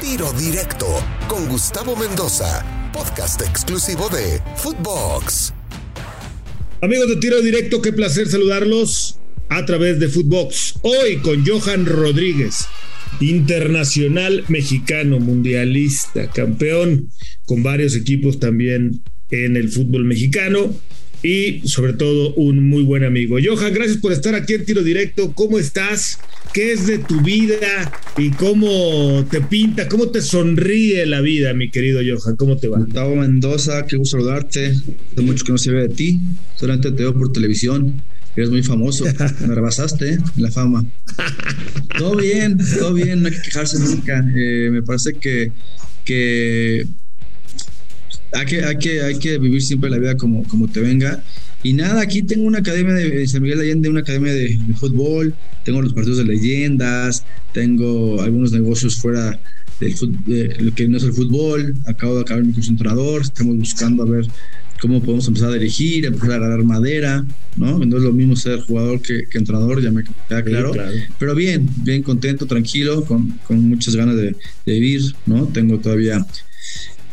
Tiro Directo con Gustavo Mendoza, podcast exclusivo de Footbox. Amigos de Tiro Directo, qué placer saludarlos a través de Footbox. Hoy con Johan Rodríguez, internacional mexicano, mundialista, campeón con varios equipos también en el fútbol mexicano y sobre todo un muy buen amigo. Johan, gracias por estar aquí en Tiro Directo. ¿Cómo estás? ¿Qué es de tu vida y cómo te pinta, cómo te sonríe la vida, mi querido Johan? ¿Cómo te va? Gustavo Mendoza, qué gusto saludarte. Hace mucho que no se ve de ti, solamente te veo por televisión. Eres muy famoso, me rebasaste en la fama. todo bien, todo bien, no hay que quejarse nunca. Eh, me parece que, que hay que, hay que, hay que vivir siempre la vida como, como te venga. Y nada, aquí tengo una academia de San Miguel de Allende, una academia de, fútbol, tengo los partidos de leyendas, tengo algunos negocios fuera del de lo que no es el fútbol, acabo de acabar mi curso entrenador, estamos buscando a ver cómo podemos empezar a dirigir, empezar a agarrar madera, ¿no? No es lo mismo ser jugador que, entrenador, ya me queda claro. Pero bien, bien contento, tranquilo, con, con muchas ganas de, de, vivir, ¿no? Tengo todavía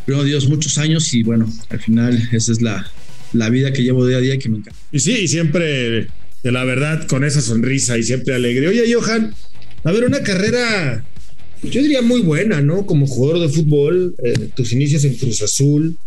pero Dios, muchos años y bueno, al final esa es la, la vida que llevo día a día y que me encanta. Y sí, y siempre, de la verdad, con esa sonrisa y siempre alegre. Oye, Johan, a ver, una carrera, yo diría muy buena, ¿no? Como jugador de fútbol, eh, tus inicios en Cruz Azul,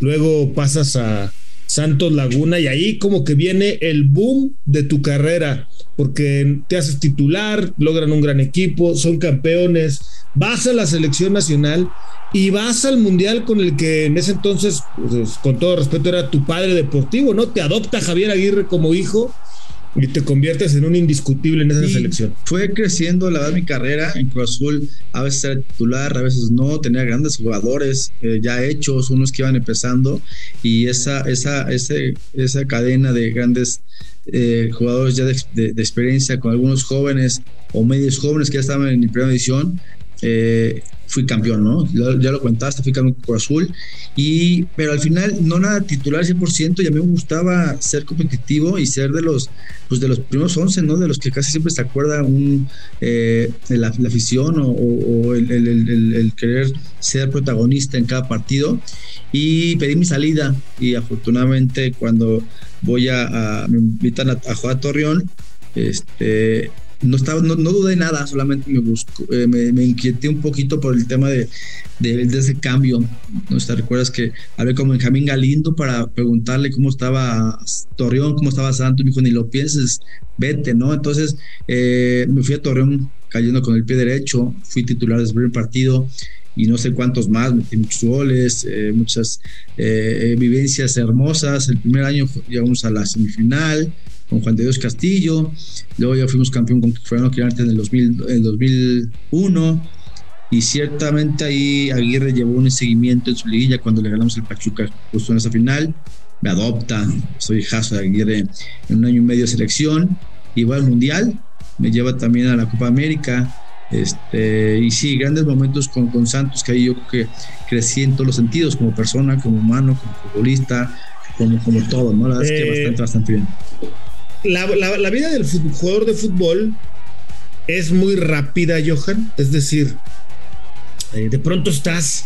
luego pasas a Santos Laguna y ahí como que viene el boom de tu carrera, porque te haces titular, logran un gran equipo, son campeones, vas a la selección nacional y vas al mundial con el que en ese entonces, pues, con todo respeto, era tu padre deportivo, ¿no? Te adopta Javier Aguirre como hijo y te conviertes en un indiscutible en esa selección. Fue creciendo la verdad mi carrera en Cruz Azul, a veces era titular, a veces no, tenía grandes jugadores eh, ya hechos, unos que iban empezando y esa, esa, ese, esa cadena de grandes eh, jugadores ya de, de, experiencia con algunos jóvenes o medios jóvenes que ya estaban en primera edición, eh, fui campeón, ¿no? Ya, lo contaste, fui campeón con Azul, y, pero al final no nada titular 100%, y a mí me gustaba ser competitivo y ser de los, pues de los primeros 11, ¿no? De los que casi siempre se acuerda un, eh, la, afición o, el, querer ser protagonista en cada partido, y pedí mi salida, y afortunadamente cuando voy a, me invitan a, a jugar a Torreón, este, no, estaba, no, no dudé nada, solamente me, busco, eh, me, inquieté un poquito por el tema de, de, ese cambio. ¿no? ¿Te recuerdas que hablé con Benjamín Galindo para preguntarle cómo estaba Torreón, cómo estaba Santos? Me dijo, ni lo pienses, vete, ¿no? Entonces eh, me fui a Torreón cayendo con el pie derecho, fui titular desde el primer partido y no sé cuántos más, metí muchos goles, eh, muchas vivencias hermosas. El primer año llegamos a la semifinal, con Juan de Dios Castillo, luego ya fuimos campeón con Fernando Quirarte en el, 2001 y ciertamente ahí Aguirre llevó un seguimiento en su liguilla cuando le ganamos el Pachuca justo en esa final, me adopta, soy hijazo de Aguirre en un año y medio de selección. Y va al Mundial, me lleva también a la Copa América, este, y sí, grandes momentos con, con Santos, que ahí yo creo que crecí en todos los sentidos, como persona, como humano, como futbolista, como, como todo, ¿no? La verdad es que eh, bastante, bastante bien la, vida del jugador de fútbol es muy rápida, Johan. Es decir, eh, de pronto estás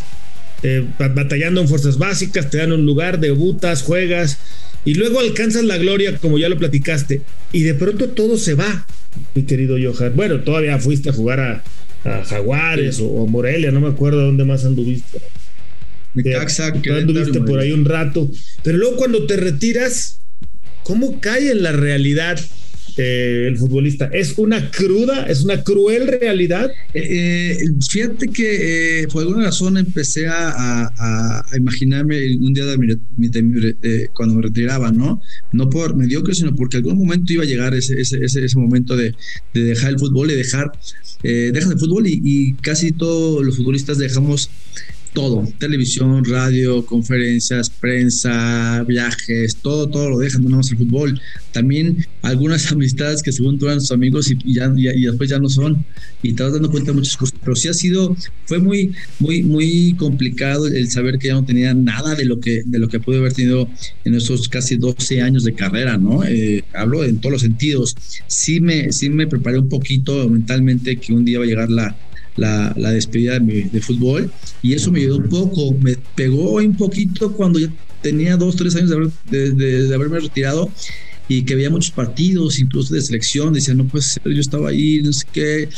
eh, batallando en fuerzas básicas, te dan un lugar, debutas, juegas y luego alcanzas la gloria, como ya lo platicaste, y de pronto todo se va, mi querido Johan. Bueno, todavía fuiste a jugar a, Jaguares o, Morelia, no me acuerdo dónde más anduviste. anduviste por ahí un rato, pero luego cuando te retiras, ¿Cómo cae en la realidad eh, el futbolista? ¿Es una cruda, es una cruel realidad? Eh, eh, fíjate que por alguna razón empecé a, imaginarme un día de, cuando me retiraba, ¿no? No por mediocre, sino porque algún momento iba a llegar ese, momento de, dejar el fútbol y dejar, el fútbol y casi todos los futbolistas dejamos todo, televisión, radio, conferencias, prensa, viajes, todo, todo lo dejan, no nada más el fútbol. También algunas amistades que según tú eran sus amigos y, ya, y, después ya no son, y te vas dando cuenta de muchas cosas, pero sí ha sido, fue muy, muy, muy complicado el saber que ya no tenía nada de lo que, de lo que pude haber tenido en esos casi 12 años de carrera, ¿no? Eh, hablo en todos los sentidos. Sí me, sí me preparé un poquito mentalmente que un día va a llegar la, la, despedida de, fútbol y eso me ayudó un poco, me pegó un poquito cuando ya tenía dos, tres años de, de haberme retirado y que veía muchos partidos, incluso de selección, decía, no puede ser, yo estaba ahí, no sé qué,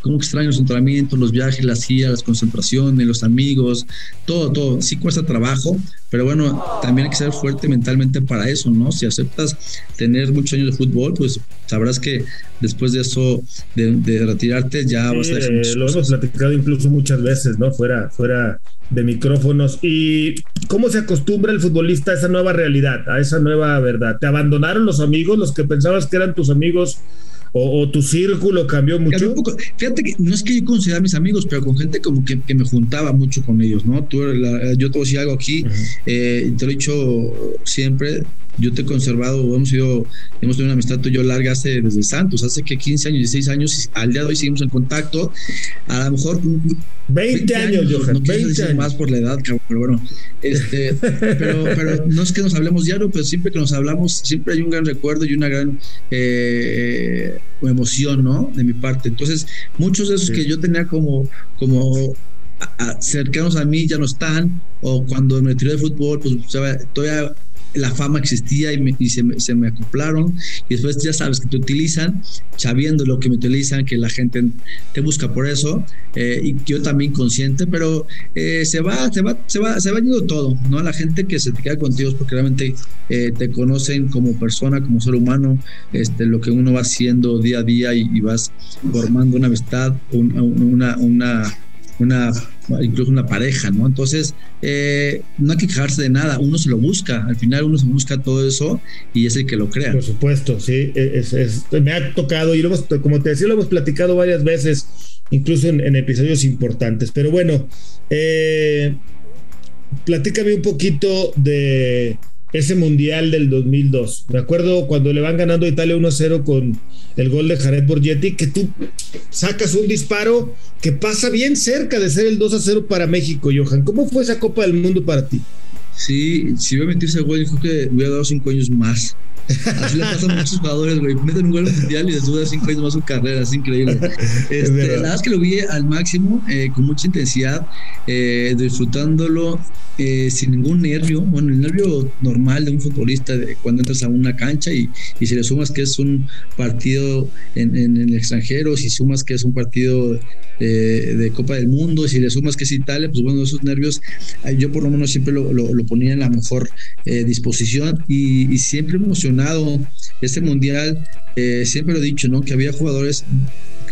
cómo extraño los entrenamientos, los viajes, las giras, las concentraciones, los amigos, todo, todo, sí cuesta trabajo, pero bueno, también hay que ser fuerte mentalmente para eso, ¿no? Si aceptas tener muchos años de fútbol, pues sabrás que después de eso, de, retirarte, ya vas a dejar eh, Lo hemos platicado incluso muchas veces, ¿no? Fuera, fuera de micrófonos. ¿Y cómo se acostumbra el futbolista a esa nueva realidad, a esa nueva verdad? ¿Te abandonaron los amigos, los que pensabas que eran tus amigos? ¿O, tu círculo cambió mucho? Fíjate que no es que yo considera mis amigos, pero con gente como que, me juntaba mucho con ellos, ¿no? Tú, yo te voy a decir algo aquí, eh, te lo he dicho siempre, yo te he conservado, hemos sido, hemos tenido una amistad tú y yo larga hace desde Santos, hace que 15 años, 16 años, al día de hoy seguimos en contacto. A lo mejor 20, años, Johan, 20 años. más por la edad, pero bueno, este, pero, pero, no es que nos hablemos diario, pero siempre que nos hablamos, siempre hay un gran recuerdo y una gran eh, emoción, ¿no? De mi parte. Entonces, muchos de esos que yo tenía como, como cercanos a mí ya no están, o cuando me tiré de fútbol, pues todavía la fama existía y, me, se, me, acoplaron. Y después ya sabes que te utilizan, sabiendo lo que me utilizan, que la gente te busca por eso. Eh, y yo también consciente, pero eh, se va, se va, se va, se va yendo todo, ¿no? La gente que se te queda contigo es porque realmente eh, te conocen como persona, como ser humano, este, lo que uno va haciendo día a día y, vas formando una amistad, una, una una incluso una pareja, ¿no? Entonces, eh, no hay que quejarse de nada, uno se lo busca, al final uno se busca todo eso y es el que lo crea. Por supuesto, sí, me ha tocado y lo como te decía, lo hemos platicado varias veces, incluso en, episodios importantes, pero bueno, eh, platícame un poquito de ese Mundial del 2002. Me acuerdo cuando le van ganando a Italia 1-0 con el gol de Jared Borgetti, que tú sacas un disparo que pasa bien cerca de ser el 2-0 para México, Johan. ¿Cómo fue esa Copa del Mundo para ti? Sí, si hubiera metido ese gol, creo que hubiera dado cinco años más. Así le pasa a muchos jugadores, güey. Meten un gol mundial y les dura cinco años más su carrera, es increíble. Este, la verdad es que lo vi al máximo, eh, con mucha intensidad, eh, disfrutándolo eh, sin ningún nervio. Bueno, el nervio normal de un futbolista de cuando entras a una cancha y, y si le sumas que es un partido en, en, el extranjero, si sumas que es un partido de Copa del Mundo, si le sumas que es Italia, pues bueno, esos nervios, yo por lo menos siempre lo, lo, ponía en la mejor disposición y, y siempre emocionado este mundial, eh, siempre lo he dicho, ¿no? Que había jugadores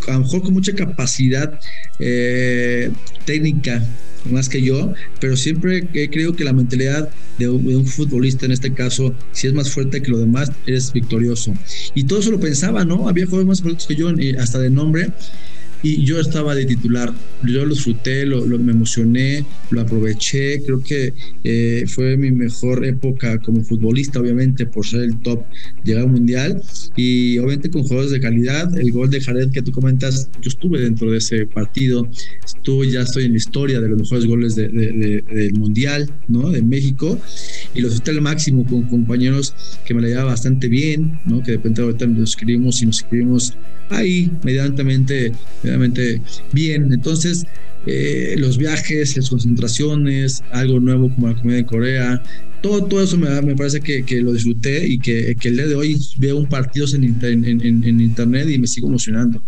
a lo mejor con mucha capacidad eh, técnica más que yo, pero siempre he creído que la mentalidad de un, futbolista en este caso, si es más fuerte que lo demás, es victorioso. Y todo eso lo pensaba, ¿no? Había jugadores más fuertes que yo, hasta de nombre, y yo estaba de titular. Yo lo disfruté, lo, me emocioné, lo aproveché. Creo que eh, fue mi mejor época como futbolista, obviamente, por ser el top, llegar al mundial y obviamente con jugadores de calidad. El gol de Jared que tú comentas, yo estuve dentro de ese partido. Estuve, ya estoy en la historia de los mejores goles del mundial, ¿no? De México y lo disfruté al máximo con compañeros que me la llevaba bastante bien, ¿no? Que de repente ahorita nos escribimos y nos escribimos ahí medianamente, medianamente bien. Entonces, eh, los viajes, las concentraciones, algo nuevo como la comida de Corea, todo, todo eso me, me parece que, que, lo disfruté y que, el día de hoy veo un partido en, en, en, internet y me sigo emocionando.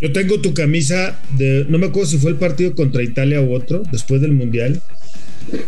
Yo tengo tu camisa de, no me acuerdo si fue el partido contra Italia u otro, después del Mundial,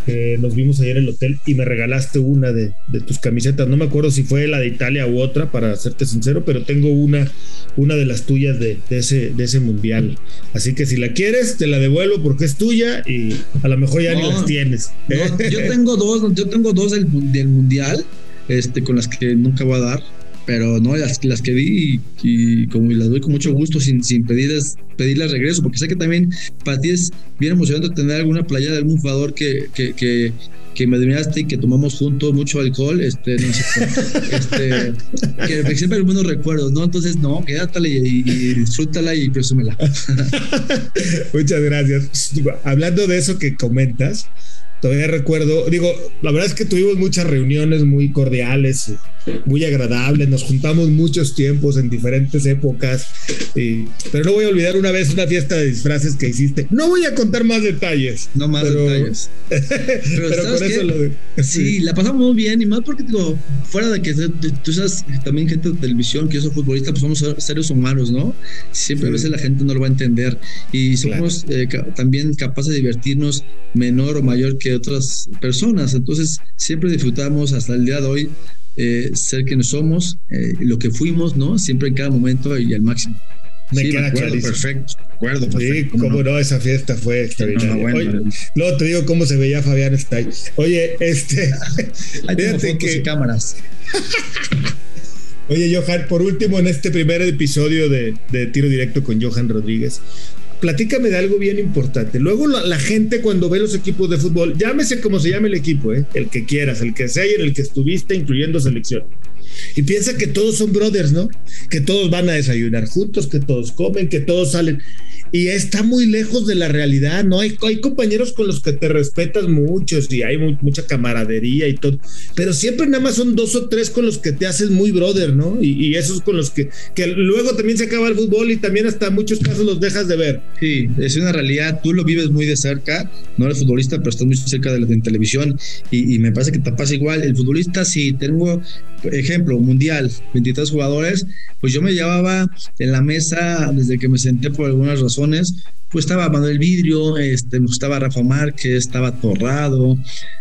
que nos vimos ayer en el hotel y me regalaste una de, tus camisetas. No me acuerdo si fue la de Italia u otra, para serte sincero, pero tengo una, una de las tuyas de, ese, de ese mundial. Así que si la quieres, te la devuelvo porque es tuya y a lo mejor ya ni las tienes. yo tengo dos, yo tengo dos del, del mundial, este, con las que nunca voy a dar pero no, las, las que vi y, como las doy con mucho gusto sin, sin pedirles, pedirles regreso, porque sé que también para ti es bien emocionante tener alguna playa de algún jugador que, que, que, que me admiraste y que tomamos juntos mucho alcohol, este, no sé, este, que siempre hay buenos recuerdos, ¿no? Entonces, no, quédatale y, y disfrútala y presúmela. Muchas gracias. Hablando de eso que comentas, todavía recuerdo, digo, la verdad es que tuvimos muchas reuniones muy cordiales muy agradable, nos juntamos muchos tiempos en diferentes épocas, pero no voy a olvidar una vez una fiesta de disfraces que hiciste. No voy a contar más detalles. No más detalles. pero, con eso lo de... Sí, la pasamos muy bien y más porque digo, fuera de que tú sabes también gente de televisión, que yo soy futbolista, pues somos seres humanos, ¿no? Siempre a veces la gente no lo va a entender y somos eh, también capaces de divertirnos menor o mayor que otras personas. Entonces, siempre disfrutamos hasta el día de hoy eh, ser quienes somos, eh, lo que fuimos, ¿no? Siempre en cada momento y al máximo. Me queda claro, perfecto. Acuerdo, Sí, cómo no? esa fiesta fue extraordinaria. luego te digo cómo se veía Fabián Stay. Oye, este. fíjate que. cámaras. Oye, Johan, por último, en este primer episodio de, de Tiro Directo con Johan Rodríguez, platícame de algo bien importante. Luego la, gente cuando ve los equipos de fútbol, llámese como se llame el equipo, ¿eh? el que quieras, el que sea y en el que estuviste, incluyendo selección. Y piensa que todos son brothers, ¿no? Que todos van a desayunar juntos, que todos comen, que todos salen y está muy lejos de la realidad, ¿no? Hay, hay compañeros con los que te respetas mucho y hay mucha camaradería y todo, pero siempre nada más son dos o tres con los que te haces muy brother, ¿no? Y, esos con los que, que luego también se acaba el fútbol y también hasta muchos casos los dejas de ver. Sí, es una realidad, tú lo vives muy de cerca, no eres futbolista, pero estás muy cerca de la televisión y, y me parece que te pasa igual. El futbolista, si tengo ejemplo, mundial, 23 jugadores, pues yo me llevaba en la mesa desde que me senté por algunas razones, pues estaba Manuel Vidrio, este, estaba Rafa Márquez, estaba Torrado,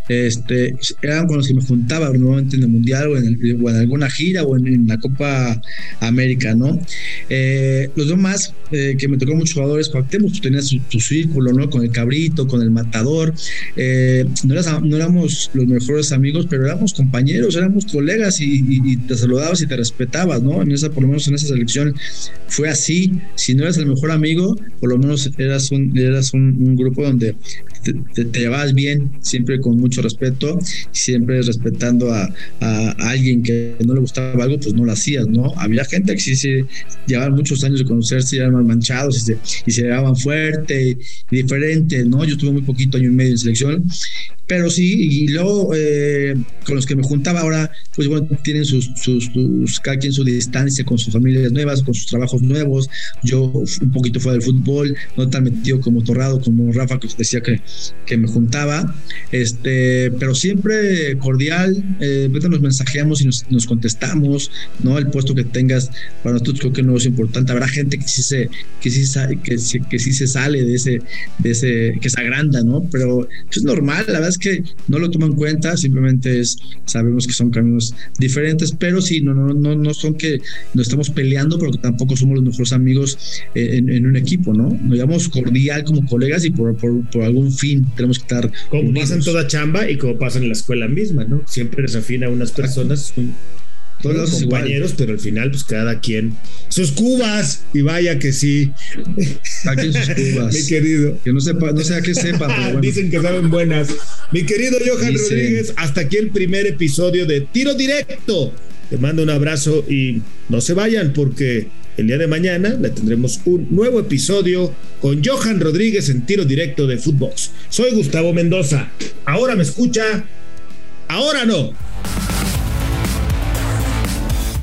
este, eran con los que me juntaba normalmente en el Mundial o en, alguna gira o en, la Copa América, ¿no? Eh, los demás, eh, que me tocó muchos jugadores, Cuauhtémoc pues, tenía su, círculo, ¿no? Con el Cabrito, con el Matador, eh, no, éramos los mejores amigos, pero éramos compañeros, éramos colegas y, te saludabas y te respetabas, ¿no? En esa, por lo menos en esa selección fue así, si no eres el mejor amigo, por lo menos eras un, eras un, grupo donde te, llevabas bien, siempre con mucho respeto, siempre respetando a, alguien que no le gustaba algo, pues no lo hacías, ¿no? Había gente que sí se llevaban muchos años de conocerse, ya eran manchados y se, y se llevaban fuerte y diferente, ¿no? Yo tuve muy poquito año y medio en selección pero sí, y luego eh, con los que me juntaba ahora, pues bueno, tienen sus, sus, cada quien su distancia con sus familias nuevas, con sus trabajos nuevos. Yo un poquito fuera del fútbol, no tan metido como Torrado, como Rafa, que decía que, que me juntaba, este, pero siempre cordial, eh, nos mensajeamos y nos, contestamos, ¿no? El puesto que tengas para nosotros creo que no es importante. Habrá gente que sí se, que sí, que, que sí se sale de ese, de ese, que se agranda, ¿no? Pero es normal, la verdad es que no lo toman en cuenta, simplemente es, sabemos que son caminos diferentes, pero sí, no, no, no, no son que nos estamos peleando, pero que tampoco somos los mejores amigos eh, en, un equipo, ¿no? Nos llamamos cordial como colegas y por, por, algún fin tenemos que estar. Como pasa en toda chamba y como pasa en la escuela misma, ¿no? Siempre desafina a unas personas todos los compañeros, pero al final, pues cada quien sus cubas, y vaya que sí. Aquí sus cubas. Mi querido. Que no sepa, no sea que sepa. Dicen que saben buenas. Mi querido Johan Rodríguez, hasta aquí el primer episodio de Tiro Directo. Te mando un abrazo y no se vayan porque el día de mañana le tendremos un nuevo episodio con Johan Rodríguez en Tiro Directo de Footbox. Soy Gustavo Mendoza. Ahora me escucha. Ahora no.